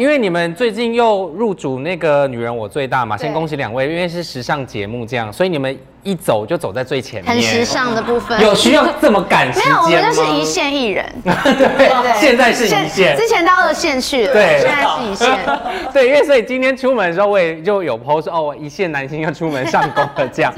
因为你们最近又入主那个《女人我最大》嘛，先恭喜两位，因为是时尚节目这样，所以你们一走就走在最前面，很时。尚的部分。有需要这么赶时没有，我们？就是一线艺人。对，现在是一线。之前到二线去了，对现在是一线。对，因为所以今天出门的时候，我也就有 post 说哦，我一线男星要出门上工了这样。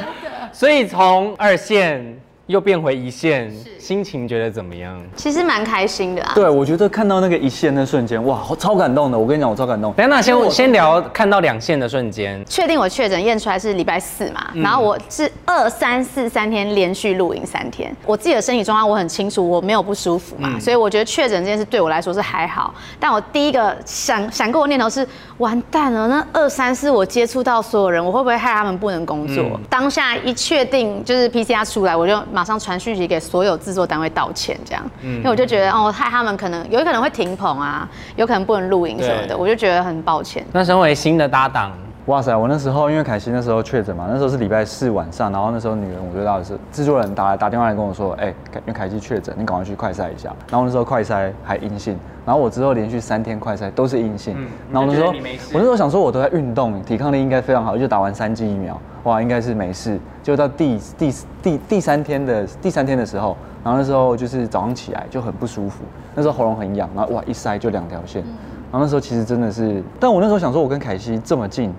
所以从二线又变回一线，心情觉得怎么样？其实蛮开心的啊。对，我觉得看到那个一线那瞬间，哇，超感动的。我跟你讲，我超感动。等一下，那先先聊看到两线的瞬间。确定我确诊验出来是礼拜四嘛，嗯然后我是二三四三天连续露营三天，我自己的身体状况我很清楚，我没有不舒服嗯嘛，所以我觉得确诊这件事对我来说是还好。但我第一个闪闪过的念头是，完蛋了，那二三四我接触到所有人，我会不会害他们不能工作？嗯当下一确定就是 PCR 出来，我就马上传讯息给所有制作单位道歉，这样，嗯因为我就觉得哦，害他们可能有可能会停棚啊，有可能不能录影什么的，我就觉得很抱歉。那身为新的搭档，哇塞！我那时候因为凯西那时候确诊嘛，那时候是礼拜四晚上，然后那时候女人我最大的是制作人打来打电话来跟我说，哎、凯因为凯西确诊，你赶快去快筛一下。然后那时候快筛还阴性，然后我之后连续三天快筛都是阴性，然后那时候我那时候想说我都在运动，抵抗力应该非常好，就打完三剂疫苗，哇，应该是没事。就到第第第第三天的第三天的时候，然后那时候就是早上起来就很不舒服，那时候喉咙很痒，然后哇一塞就两条线，然后那时候其实真的是，但我那时候想说我跟凯西这么近。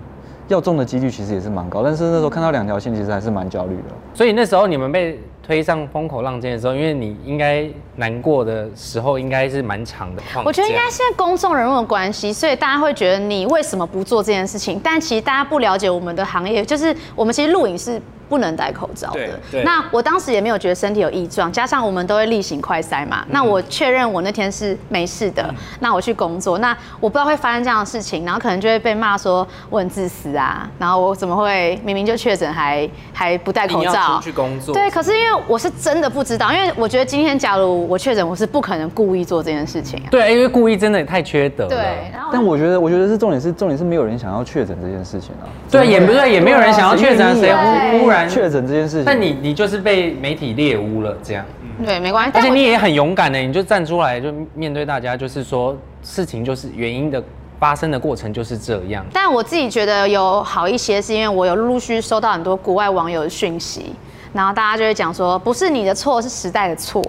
要中的几率其实也是蛮高，但是那时候看到两条线，其实还是蛮焦虑的。所以那时候你们被推上风口浪尖的时候，因为你应该难过的时候应该是蛮长的。我觉得应该是因为公众人物的关系，所以大家会觉得你为什么不做这件事情？但其实大家不了解我们的行业，就是我们其实录影是不能戴口罩的对。那我当时也没有觉得身体有异状，加上我们都会例行快筛嘛。那我确认我那天是没事的，那我去工作，那我不知道会发生这样的事情，然后可能就会被骂说我很自私啊，然后我怎么会明明就确诊还还不戴口你要罩出去工作，对，可是因为我是真的不知道，因为我觉得今天假如我确诊，我是不可能故意做这件事情啊。对，因为故意真的也太缺德了。对，然后但我觉得，我觉得是重点是重点是没有人想要确诊这件事情啊。对，也不对，也没有人想要确诊，谁对忽然确诊这件事情？但你你就是被媒体猎污了这样，对，没关系。而且你也很勇敢的，你就站出来就面对大家，就是说事情就是原因的发生的过程就是这样。但我自己觉得有好一些，是因为我有陆续收到很多国外网友的讯息。然后大家就会讲说，不是你的错，是时代的错。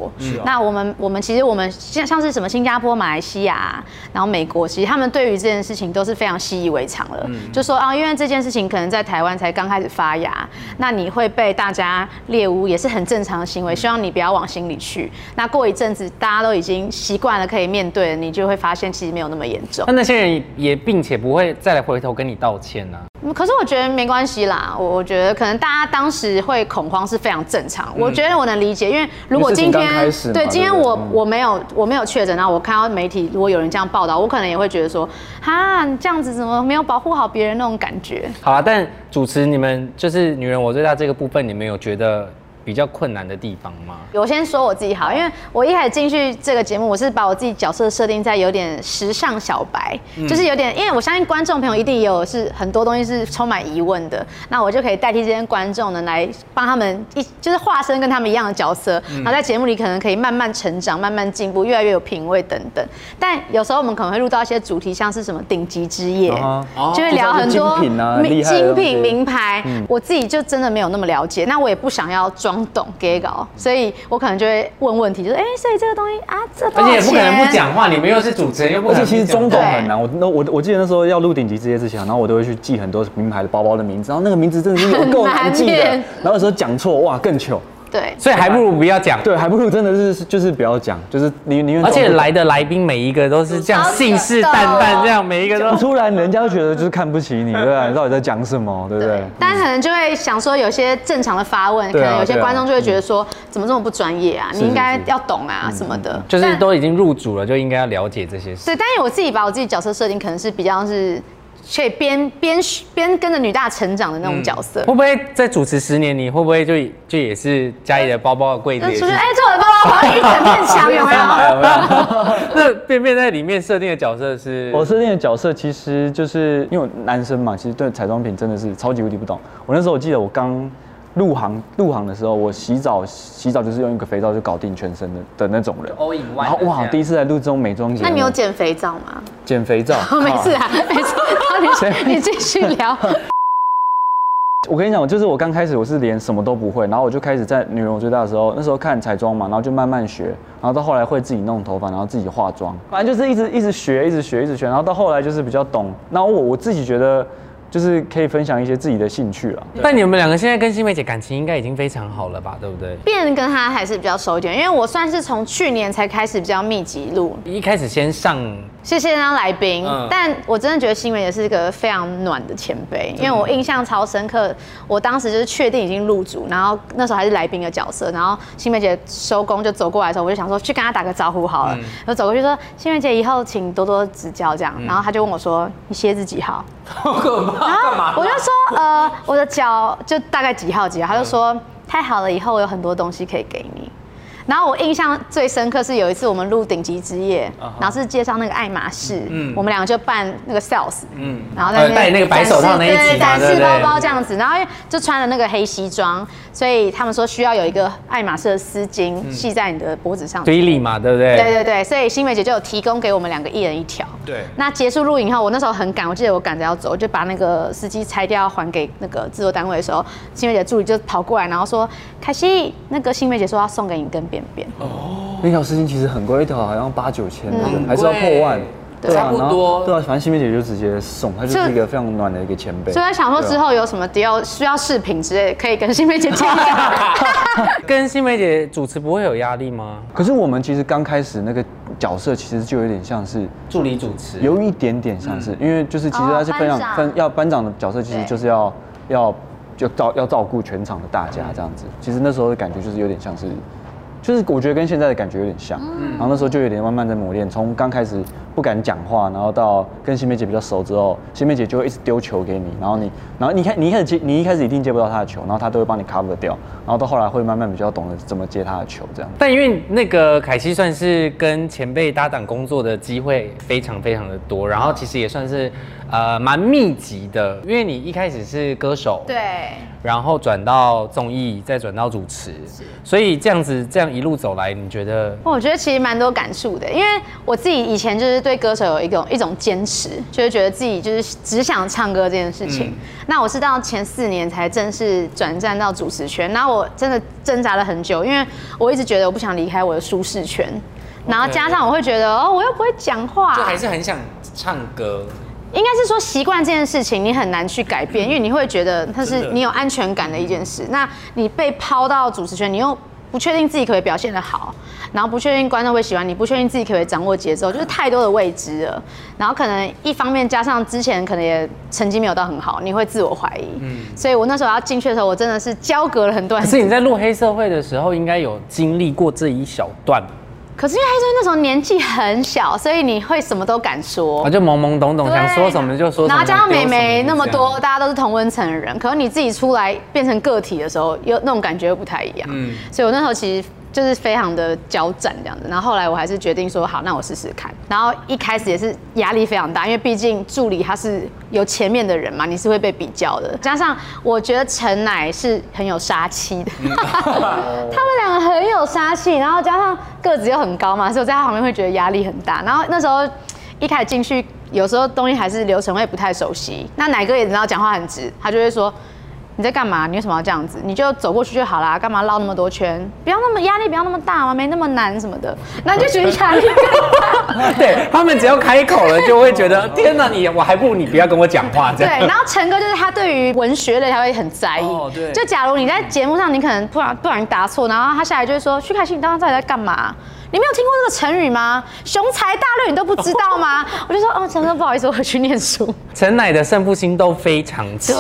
那我们我们其实我们像像是什么新加坡、马来西亚啊，然后美国，其实他们对于这件事情都是非常习以为常了。就说啊，因为这件事情可能在台湾才刚开始发芽，那你会被大家猎污，也是很正常的行为。希望你不要往心里去。那过一阵子，大家都已经习惯了，可以面对了，你就会发现其实没有那么严重那。那些人也并且不会再来回头跟你道歉啊。嗯可是我觉得没关系啦，我我觉得可能大家当时会恐慌是非常正常，我觉得我能理解，因为如果今天对今天我我没有我没有确诊，然后我看到媒体如果有人这样报道，我可能也会觉得说，哈，你这样子怎么没有保护好别人那种感觉？好啊，但主持你们就是女人我最大这个部分，你们有觉得比较困难的地方吗？我先说我自己好，因为我一开始进去这个节目，我是把我自己角色设定在有点时尚小白，就是有点，因为我相信观众朋友一定也有是很多东西是充满疑问的，那我就可以代替这些观众呢，来帮他们一就是化身跟他们一样的角色，然后在节目里可能可以慢慢成长、慢慢进步，越来越有品味等等。但有时候我们可能会录到一些主题，像是什么顶级之夜，啊就会聊很多精品啊名厉害的精品名牌，我自己就真的没有那么了解，那我也不想要装懂给搞，所以我可能就会问问题，就是哎、所以这个东西啊，这而且也不可能不讲话，你们又是主持人，又不可而能不讲且其实中懂很难，我那我我记得那时候要录顶级这些之前，然后我都会去记很多名牌的包包的名字，然后那个名字真的是有够难记的，然后有时候讲错哇更糗，对，所以还不如不要讲。对，还不如真的是就是不要讲，就是宁宁愿而且来的来宾每一个都是这样信誓旦旦，这样每一个都。突然，人家就觉得就是看不起你，对不对？你到底在讲什么，对不对？大家可能就会想说，有些正常的发问，可能有些观众就会觉得说，怎么这么不专业啊？你应该要懂啊什么的，就是都已经入主了，就应该要了解这些事。对，但是我自己把我自己角色设定可能是比较是可以边边边跟着女大成长的那种角色会。不会在主持十年，你会不会就就也是家里的包包的柜子也是？就出去，哎，这我的包包，好像一整面墙，有没有？有没有？那便便在里面设定的角色是？我设定的角色其实就是因为我男生嘛，其实对彩妆品真的是超级无敌不懂。我那时候我记得我刚入行入行的时候，我洗澡洗澡就是用一个肥皂就搞定全身的的那种人。然后哇，第一次来录这种美妆节目，那你有捡肥皂吗？捡肥皂，没事啊，没事，你 你继续聊。我跟你讲，就是我刚开始我是连什么都不会，然后我就开始在女人我最大的时候，那时候看彩妆嘛，然后就慢慢学，然后到后来会自己弄头发，然后自己化妆，反正就是一直一直学，一直学，一直学，然后到后来就是比较懂。然后我我自己觉得。就是可以分享一些自己的兴趣了。但你们两个现在跟新梅姐感情应该已经非常好了吧？对不对？变跟她还是比较熟一点，因为我算是从去年才开始比较密集录。一开始先上。谢谢当来宾，但我真的觉得新梅姐是一个非常暖的前辈，因为我印象超深刻。我当时就是确定已经入组，然后那时候还是来宾的角色，然后新梅姐收工就走过来的时候，我就想说去跟她打个招呼好了。我走过去说：“新梅姐，以后请多多指教。”这样，然后她就问我说：“你鞋子几号？”好可怕！干嘛？我就说：“呃，我的脚就大概几号几号。”她就说：“太好了，以后我有很多东西可以给你。”然后我印象最深刻是有一次我们录顶级之夜，然后是介绍那个爱马仕，我们两个就扮那个 sales，嗯，然后在戴那个白手套那一集，展示包包这样子，然后就穿了那个黑西装，所以他们说需要有一个爱马仕的丝巾系在你的脖子上，推理嘛，对不对？对对对，所以新梅姐就有提供给我们两个一人一条。对。那结束录影后，我那时候很赶，我记得我赶着要走，我就把那个司机拆掉还给那个制作单位的时候，新梅姐助理就跑过来，然后说：“凯西，那个新梅姐说要送给你根便便。”哦。那条丝巾其实很贵，一条好像八九千，还是要破万。差不多。对啊，反正新梅姐就直接送，她就是一个非常暖的一个前辈。所以想说之后有什么迪奥需要饰品之类，可以跟新梅姐讲。跟新梅姐主持不会有压力吗？可是我们其实刚开始那个角色其实就有点像是助理主持，有一点点像是，因为就是其实他是分享分要班长的角色，其实就是要要就照要照顾全场的大家这样子。其实那时候的感觉就是有点像是。就是我觉得跟现在的感觉有点像，嗯。然后那时候就有点慢慢在磨练，从刚开始不敢讲话，然后到跟新梅姐比较熟之后，新梅姐就会一直丢球给你，然后你，然后你看你一开始接，你一开始一定接不到她的球，然后她都会帮你 cover 掉，然后到后来会慢慢比较懂得怎么接她的球这样。但因为那个凯西算是跟前辈搭档工作的机会非常非常的多，然后其实也算是呃蛮密集的，因为你一开始是歌手，对。然后转到综艺，再转到主持，所以这样子这样一路走来，你觉得？我觉得其实蛮多感触的，因为我自己以前就是对歌手有一种一种坚持，就是觉得自己就是只想唱歌这件事情。那我是到前四年才正式转战到主持圈，那我真的挣扎了很久，因为我一直觉得我不想离开我的舒适圈，然后加上我会觉得哦，我又不会讲话，就还是很想唱歌。应该是说习惯这件事情，你很难去改变，因为你会觉得它是你有安全感的一件事。那你被抛到主持圈，你又不确定自己可以表现得好，然后不确定观众会喜欢你，不确定自己可以掌握节奏，就是太多的未知了。然后可能一方面加上之前可能也成绩没有到很好，你会自我怀疑。嗯，所以我那时候要进去的时候，我真的是交隔了很多。可是你在录黑社会的时候，应该有经历过这一小段。可是因为那时候年纪很小，所以你会什么都敢说，我就懵懵懂懂，想说什么就说。然后加上美眉那么多，大家都是同温层的人，可是你自己出来变成个体的时候，又那种感觉又不太一样。嗯，所以我那时候其实。就是非常的交战这样子，然后后来我还是决定说好，那我试试看。然后一开始也是压力非常大，因为毕竟助理他是有前面的人嘛，你是会被比较的。加上我觉得陈乃是很有杀气的，他们两个很有杀气，然后加上个子又很高嘛，所以我在他旁边会觉得压力很大。然后那时候一开始进去，有时候东西还是流程会不太熟悉。那奶哥也知道讲话很直，他就会说。你在干嘛？你为什么要这样子？你就走过去就好啦，干嘛绕那么多圈？不要那么压力，不要那么大嘛，没那么难什么的。那就觉得压力大。对他们只要开口了，就会觉得 天哪，你我还不如你不要跟我讲话这样。对，然后陈哥就是他对于文学类他会很在意。哦，对。就假如你在节目上你可能突然突然答错，然后他下来就会说：“徐凯欣，你刚刚到底在干嘛？”你没有听过这个成语吗？雄才大略你都不知道吗？我就说哦，陈哥不好意思，我去念书。陈奶的胜负心都非常强，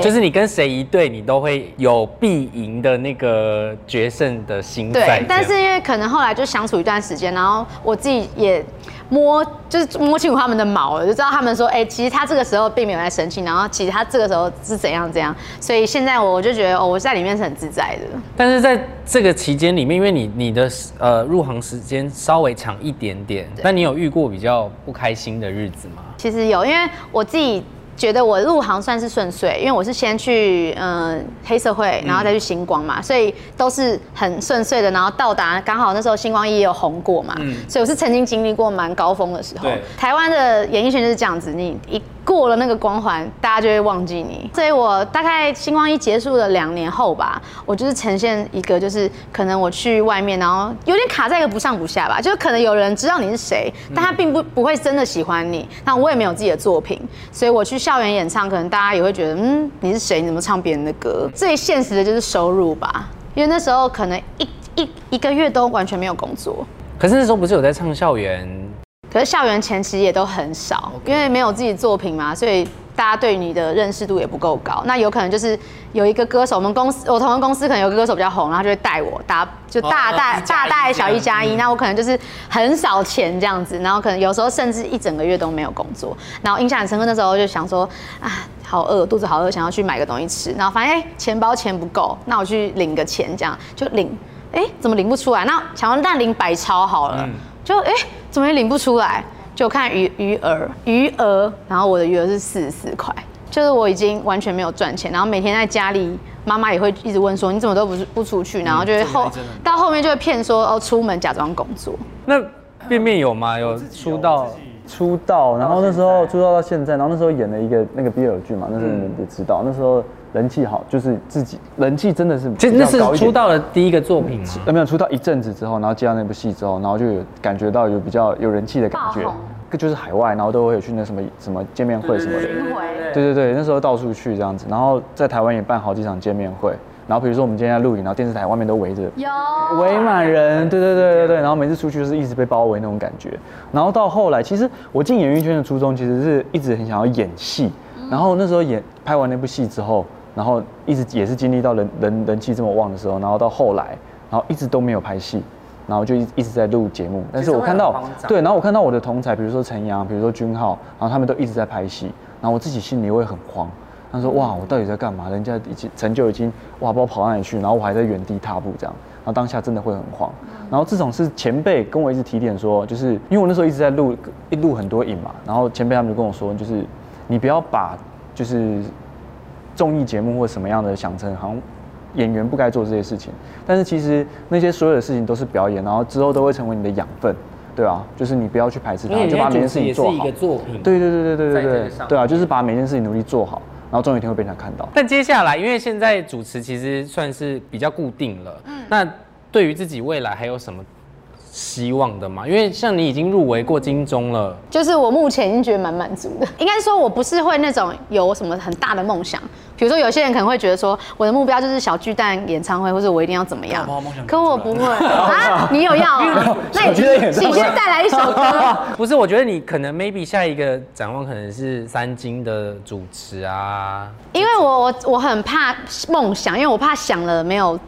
就是你跟谁一对，你都会有必赢的那个决胜的心对。但是因为可能后来就相处一段时间，然后我自己也。摸就是摸清楚他们的毛了，就知道他们说，哎，其实他这个时候并没有在生气，然后其实他这个时候是怎样怎样，所以现在我就觉得，哦，我在里面是很自在的。但是在这个期间里面，因为你你的呃入行时间稍微长一点点，那你有遇过比较不开心的日子吗？其实有，因为我自己觉得我入行算是顺遂，因为我是先去嗯黑社会，然后再去星光嘛，所以都是很顺遂的。然后到达刚好那时候星光一也有红过嘛，所以我是曾经经历过蛮高峰的时候。台湾的演艺圈就是这样子，你一。过了那个光环，大家就会忘记你。所以我大概星光一结束了两年后吧，我就是呈现一个，就是可能我去外面，然后有点卡在一个不上不下吧。就是可能有人知道你是谁，但他并不不会真的喜欢你。那我也没有自己的作品，所以我去校园演唱，可能大家也会觉得，嗯，你是谁？你怎么唱别人的歌？最现实的就是收入吧，因为那时候可能一一一个月都完全没有工作。可是那时候不是有在唱校园？可是校园前其实也都很少，因为没有自己作品嘛，所以大家对你的认识度也不够高。那有可能就是有一个歌手，我们公司我同个公司可能有个歌手比较红，然后就会带我大就大带大 带小一加一，那我可能就是很少钱这样子，然后可能有时候甚至一整个月都没有工作。然后印象很深刻，那时候就想说啊，好饿，肚子好饿，想要去买个东西吃。然后发现哎，钱包钱不够，那我去领个钱，这样就领，哎，怎么领不出来？那想要那领百超好了。就哎，怎么也领不出来？就看余余额，余额，然后我的余额是四十四块，就是我已经完全没有赚钱，然后每天在家里，妈妈也会一直问说你怎么都不不出去，然后就会后到后面就会骗说哦出门假装工作。那便便有吗？有出道出道，然后那时候出道到现在，然后那时候演了一个那个 BL 剧嘛，那时候你们也知道，那时候。人气好，就是自己人气真的是，其实那是出道的第一个作品吗？没有出道一阵子之后，然后接到那部戏之后，然后就有感觉到有比较有人气的感觉，就是海外，然后都会有去那什么什么见面会什么的，对对对，那时候到处去这样子，然后在台湾也办好几场见面会，然后比如说我们今天在录影，然后电视台外面都围着，有。围满人，对对对。对对，然后每次出去就是一直被包围那种感觉，然后到后来，其实我进演艺圈的初衷其实是一直很想要演戏，然后那时候演拍完那部戏之后。然后一直也是经历到人人人气这么旺的时候，然后到后来，然后一直都没有拍戏，然后就一一直在录节目。但是我看到，对，然后我看到我的同才，比如说陈阳，比如说君浩，然后他们都一直在拍戏，然后我自己心里会很慌。他说：哇，我到底在干嘛？人家已经成就已经哇，不知道跑哪里去，然后我还在原地踏步这样。然后当下真的会很慌。然后这种是前辈跟我一直提点说，就是因为我那时候一直在录一录很多影嘛，然后前辈他们就跟我说，就是你不要把就是。综艺节目或什么样的想成好像演员不该做这些事情，但是其实那些所有的事情都是表演，然后之后都会成为你的养分，对啊，就是你不要去排斥它，就把每件事情做好。一个作品。对对对对对对对，对啊，就是把每件事情努力做好，然后总有一天会被人家看到。但接下来，因为现在主持其实算是比较固定了，嗯，那对于自己未来还有什么？希望的嘛，因为像你已经入围过金钟了，就是我目前已经觉得蛮满足的。应该说，我不是会那种有什么很大的梦想，比如说有些人可能会觉得说，我的目标就是小巨蛋演唱会，或者我一定要怎么样。可我不会啊，你有要？那你请先带来一首歌。不是，我觉得你可能 maybe 下一个展望可能是三金的主持啊。因为我我我很怕梦想，因为我怕想了没有。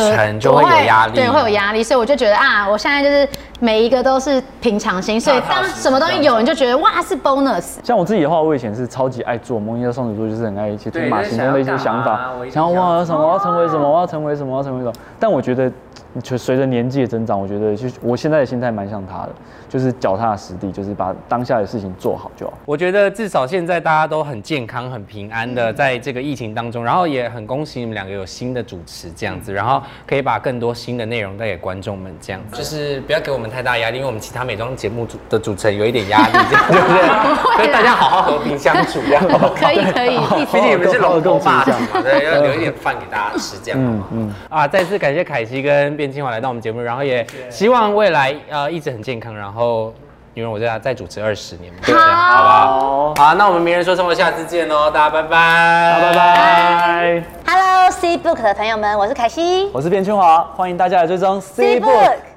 成就会有压力，对，会有压力，所以我就觉得啊，我现在就是每一个都是平常心，所以当什么东西有，你就觉得哇是 bonus。像我自己的话，我以前是超级爱做梦，因为双子座就是很爱一些天马行空的一些想法，想要哇什么，我要成为什么，我要成为什么，我要成为什么。但我觉得。就随着年纪的增长，我觉得就我现在的心态蛮像他的，就是脚踏实地，就是把当下的事情做好就好。我觉得至少现在大家都很健康、很平安的在这个疫情当中，然后也很恭喜你们两个有新的主持这样子，然后可以把更多新的内容带给观众们这样子，就是不要给我们太大压力，因为我们其他美妆节目主的主持人有一点压力，对不对？所以大家好好和平相处这样。可以可以，毕竟你们是龙头霸主嘛，对，要留一点饭给大家吃这样。嗯嗯。啊，再次感谢凯西跟卞。清华来到我们节目，然后也希望未来呃一直很健康，然后女人我在再主持二十年，好，好吧？好，那我们名人说生活下次见哦，大家拜拜，拜拜。Hello C Book 的朋友们，我是凯西，我是卞清华，欢迎大家来追踪 C Book。